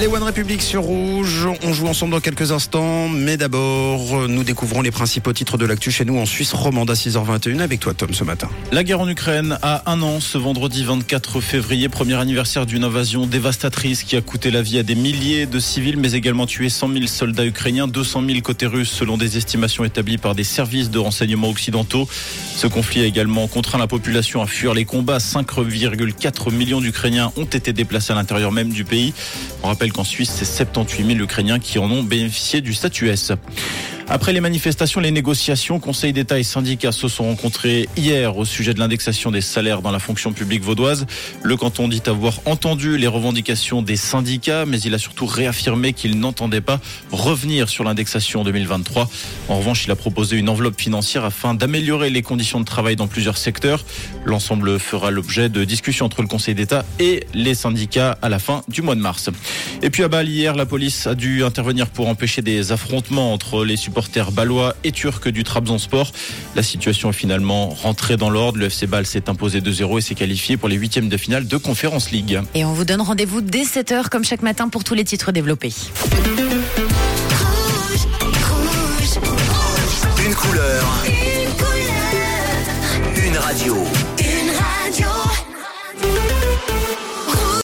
Les One République sur Rouge, on joue ensemble dans quelques instants, mais d'abord, nous découvrons les principaux titres de l'actu chez nous en Suisse romande à 6h21 avec toi Tom ce matin. La guerre en Ukraine a un an ce vendredi 24 février, premier anniversaire d'une invasion dévastatrice qui a coûté la vie à des milliers de civils, mais également tué 100 000 soldats ukrainiens, 200 000 côté russe selon des estimations établies par des services de renseignement occidentaux. Ce conflit a également contraint la population à fuir les combats. 5,4 millions d'Ukrainiens ont été déplacés à l'intérieur même du pays. Qu'en Suisse, c'est 78 000 Ukrainiens qui en ont bénéficié du statut S. Après les manifestations, les négociations, Conseil d'État et syndicats se sont rencontrés hier au sujet de l'indexation des salaires dans la fonction publique vaudoise. Le canton dit avoir entendu les revendications des syndicats, mais il a surtout réaffirmé qu'il n'entendait pas revenir sur l'indexation 2023. En revanche, il a proposé une enveloppe financière afin d'améliorer les conditions de travail dans plusieurs secteurs. L'ensemble fera l'objet de discussions entre le Conseil d'État et les syndicats à la fin du mois de mars. Et puis à Bâle, hier, la police a dû intervenir pour empêcher des affrontements entre les balois et turcs du Trabzonspor. La situation est finalement rentrée dans l'ordre. Le FC Bâle s'est imposé 2-0 et s'est qualifié pour les huitièmes de finale de Conference League. Et on vous donne rendez-vous dès 7h comme chaque matin pour tous les titres développés. Une couleur. Une radio.